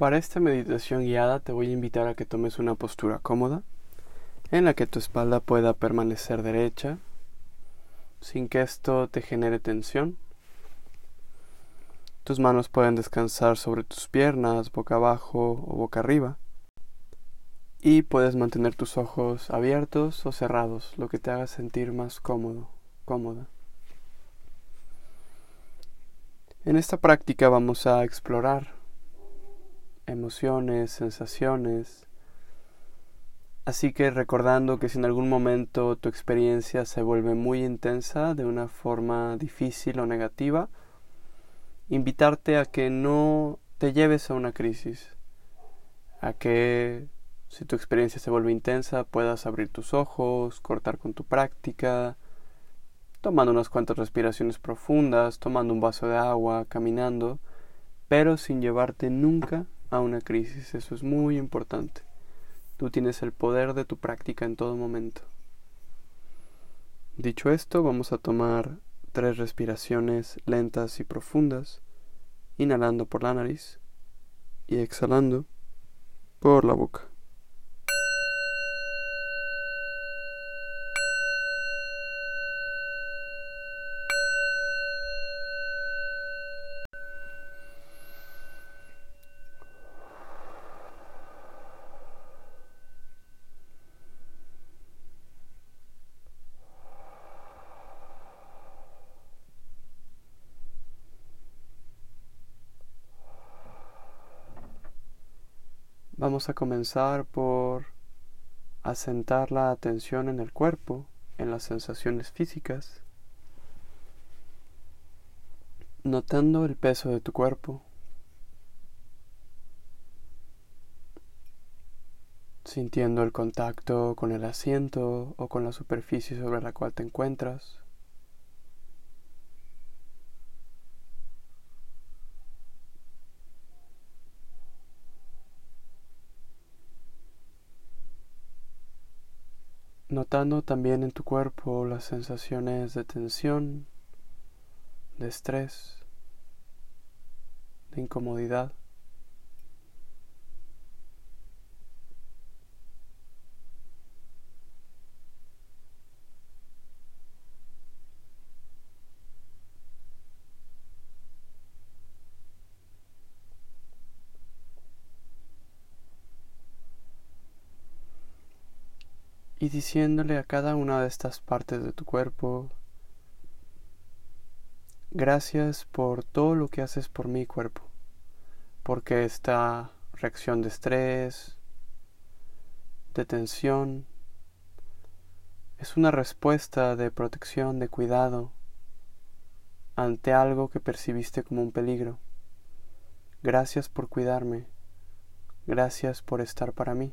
Para esta meditación guiada te voy a invitar a que tomes una postura cómoda en la que tu espalda pueda permanecer derecha sin que esto te genere tensión. Tus manos pueden descansar sobre tus piernas, boca abajo o boca arriba. Y puedes mantener tus ojos abiertos o cerrados, lo que te haga sentir más cómodo, cómoda. En esta práctica vamos a explorar emociones, sensaciones, Así que recordando que si en algún momento tu experiencia se vuelve muy intensa de una forma difícil o negativa, invitarte a que no te lleves a una crisis, a que si tu experiencia se vuelve intensa puedas abrir tus ojos, cortar con tu práctica, tomando unas cuantas respiraciones profundas, tomando un vaso de agua, caminando, pero sin llevarte nunca a una crisis. Eso es muy importante. Tú tienes el poder de tu práctica en todo momento. Dicho esto, vamos a tomar tres respiraciones lentas y profundas, inhalando por la nariz y exhalando por la boca. Vamos a comenzar por asentar la atención en el cuerpo, en las sensaciones físicas, notando el peso de tu cuerpo, sintiendo el contacto con el asiento o con la superficie sobre la cual te encuentras. Notando también en tu cuerpo las sensaciones de tensión, de estrés, de incomodidad. Y diciéndole a cada una de estas partes de tu cuerpo, gracias por todo lo que haces por mi cuerpo, porque esta reacción de estrés, de tensión, es una respuesta de protección, de cuidado ante algo que percibiste como un peligro. Gracias por cuidarme, gracias por estar para mí.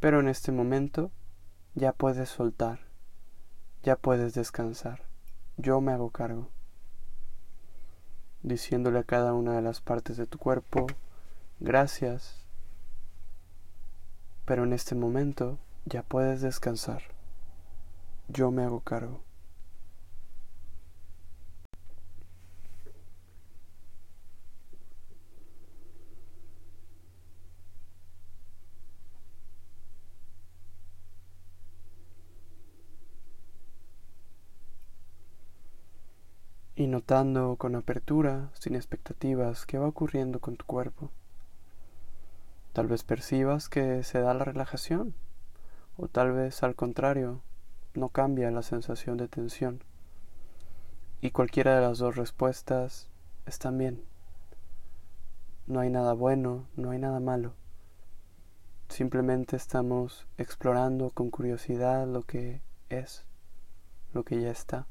Pero en este momento ya puedes soltar, ya puedes descansar. Yo me hago cargo. Diciéndole a cada una de las partes de tu cuerpo, gracias. Pero en este momento ya puedes descansar. Yo me hago cargo. Y notando con apertura, sin expectativas, qué va ocurriendo con tu cuerpo. Tal vez percibas que se da la relajación, o tal vez al contrario, no cambia la sensación de tensión. Y cualquiera de las dos respuestas están bien. No hay nada bueno, no hay nada malo. Simplemente estamos explorando con curiosidad lo que es, lo que ya está.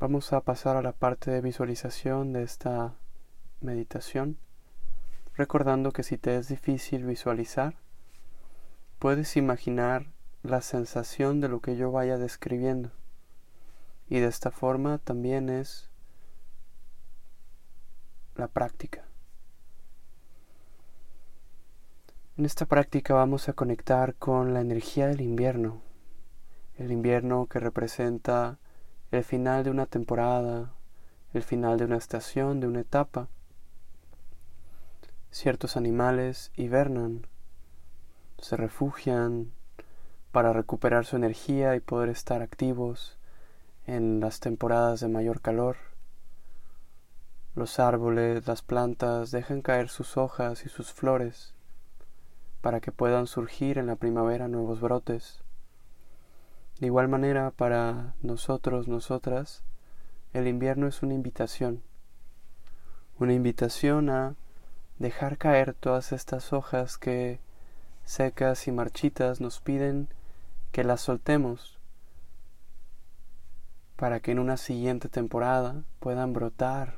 Vamos a pasar a la parte de visualización de esta meditación, recordando que si te es difícil visualizar, puedes imaginar la sensación de lo que yo vaya describiendo. Y de esta forma también es la práctica. En esta práctica vamos a conectar con la energía del invierno, El invierno que representa el final de una temporada, el final de una estación, de una etapa. Ciertos animales hibernan, se refugian para recuperar su energía y poder estar activos en las temporadas de mayor calor. Los árboles, las plantas dejan caer sus hojas y sus flores para que puedan surgir en la primavera nuevos brotes. De igual manera, para nosotros, nosotras, el invierno es una invitación, una invitación a dejar caer todas estas hojas que secas y marchitas nos piden que las soltemos para que en una siguiente temporada puedan brotar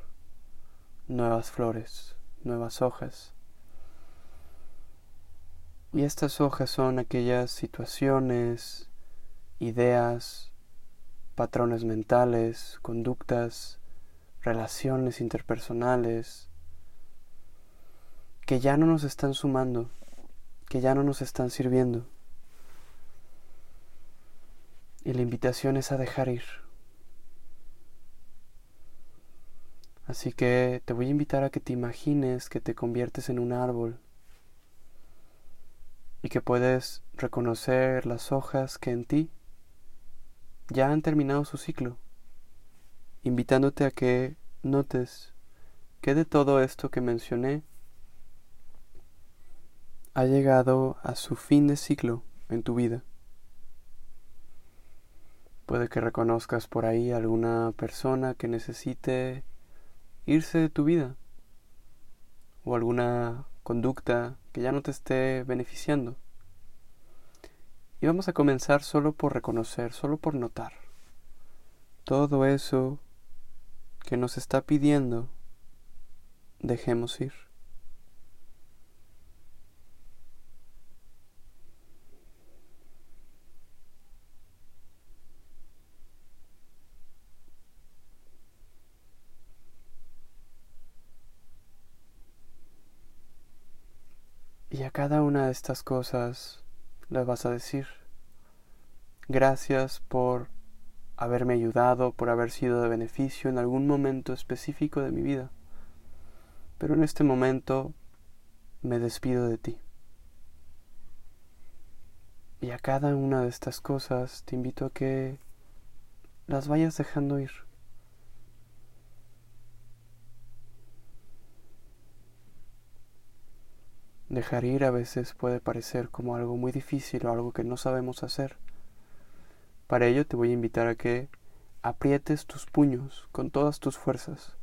nuevas flores, nuevas hojas. Y estas hojas son aquellas situaciones, ideas, patrones mentales, conductas, relaciones interpersonales, que ya no nos están sumando, que ya no nos están sirviendo. Y la invitación es a dejar ir. Así que te voy a invitar a que te imagines que te conviertes en un árbol y que puedes reconocer las hojas que en ti ya han terminado su ciclo, invitándote a que notes que de todo esto que mencioné ha llegado a su fin de ciclo en tu vida. Puede que reconozcas por ahí alguna persona que necesite irse de tu vida o alguna conducta que ya no te esté beneficiando. Y vamos a comenzar solo por reconocer, solo por notar todo eso que nos está pidiendo, dejemos ir. Y a cada una de estas cosas le vas a decir. Gracias por haberme ayudado, por haber sido de beneficio en algún momento específico de mi vida. Pero en este momento me despido de ti. Y a cada una de estas cosas te invito a que las vayas dejando ir. Dejar ir a veces puede parecer como algo muy difícil o algo que no sabemos hacer. Para ello te voy a invitar a que aprietes tus puños con todas tus fuerzas,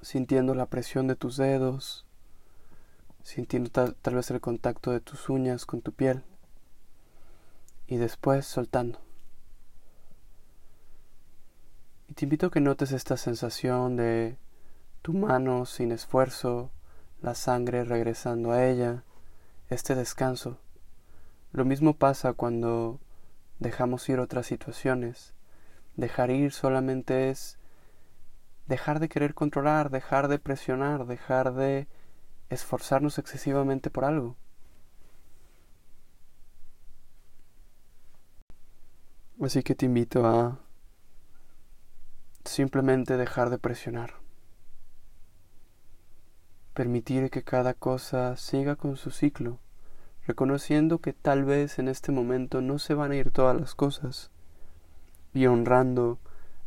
sintiendo la presión de tus dedos, sintiendo tal, vez el contacto de tus uñas con tu piel y después soltando. Y te invito a que notes esta sensación de tu mano sin esfuerzo, la sangre regresando a ella, este descanso. Lo mismo pasa cuando dejamos ir otras situaciones. Dejar ir solamente es dejar de querer controlar, dejar de presionar, dejar de esforzarnos excesivamente por algo. Así que te invito a simplemente dejar de presionar permitir que cada cosa siga con su ciclo, reconociendo que tal vez en este momento no se van a ir todas las cosas, y honrando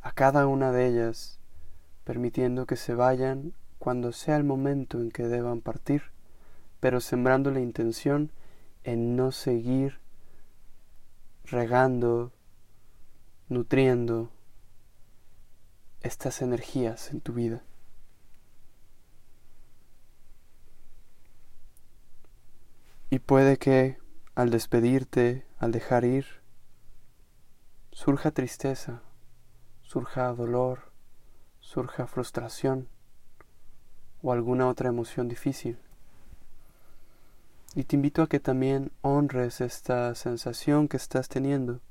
a cada una de ellas, permitiendo que se vayan cuando sea el momento en que deban partir, pero sembrando la intención en no seguir regando, nutriendo estas energías en tu vida. Y puede que al despedirte, al dejar ir, surja tristeza, surja dolor, surja frustración o alguna otra emoción difícil. Y te invito a que también honres esta sensación que estás teniendo,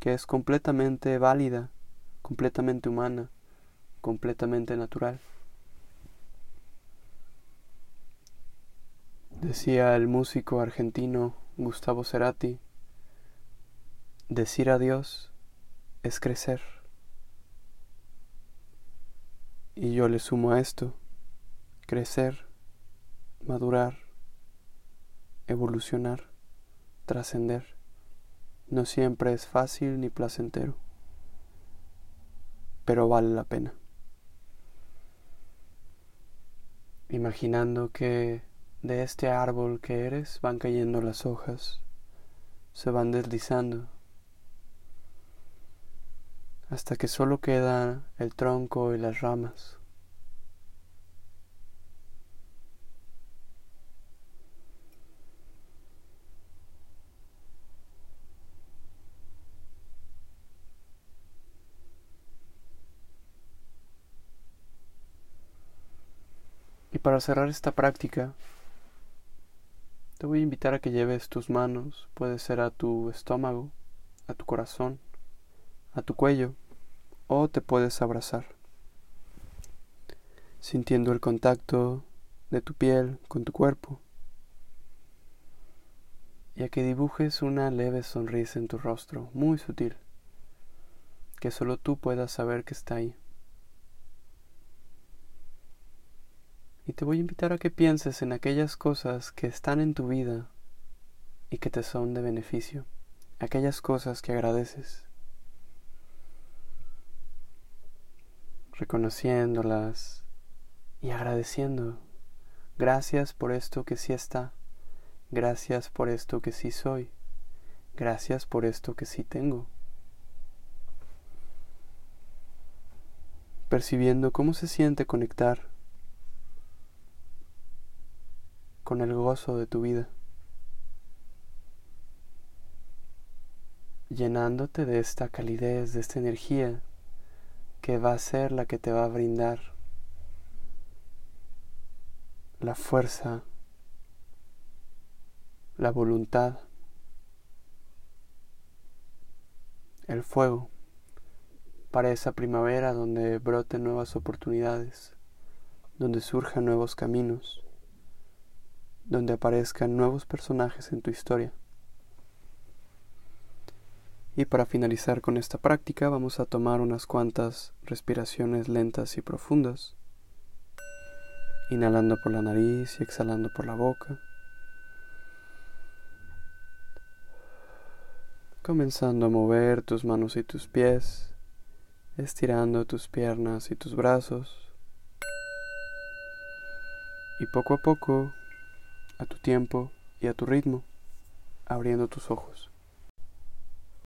que es completamente válida, completamente humana, completamente natural. Decía el músico argentino Gustavo Cerati, decir adiós es crecer. Y yo le sumo a esto, crecer, madurar, evolucionar, trascender. No siempre es fácil ni placentero, pero vale la pena. Imaginando que de este árbol que eres van cayendo las hojas, se van deslizando, hasta que solo queda el tronco y las ramas. Y para cerrar esta práctica, te voy a invitar a que lleves tus manos, puede ser a tu estómago, a tu corazón, a tu cuello, o te puedes abrazar, sintiendo el contacto de tu piel con tu cuerpo, y a que dibujes una leve sonrisa en tu rostro, muy sutil, que solo tú puedas saber que está ahí. Y te voy a invitar a que pienses en aquellas cosas que están en tu vida y que te son de beneficio, aquellas cosas que agradeces, reconociéndolas y agradeciendo. Gracias por esto que sí está, gracias por esto que sí soy, gracias por esto que sí tengo. Percibiendo cómo se siente conectar con el gozo de tu vida, llenándote de esta calidez, de esta energía que va a ser la que te va a brindar la fuerza, la voluntad, el fuego para esa primavera donde broten nuevas oportunidades, donde surjan nuevos caminos donde aparezcan nuevos personajes en tu historia. Y para finalizar con esta práctica vamos a tomar unas cuantas respiraciones lentas y profundas, inhalando por la nariz y exhalando por la boca. Comenzando a mover tus manos y tus pies, estirando tus piernas y tus brazos. Y poco a poco a tu tiempo y a tu ritmo, abriendo tus ojos.